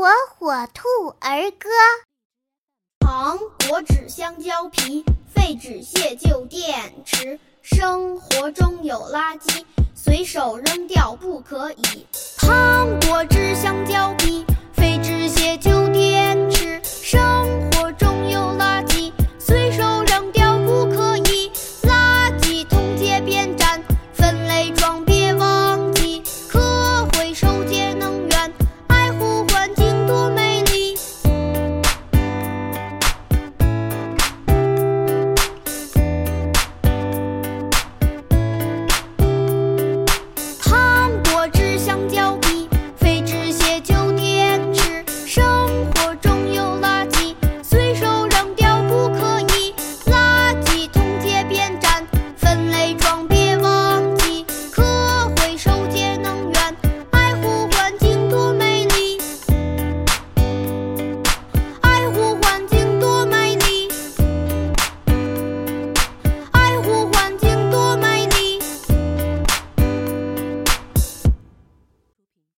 火火兔儿歌。糖果纸香蕉皮废纸屑旧电池生活中有垃圾随手扔掉不可以。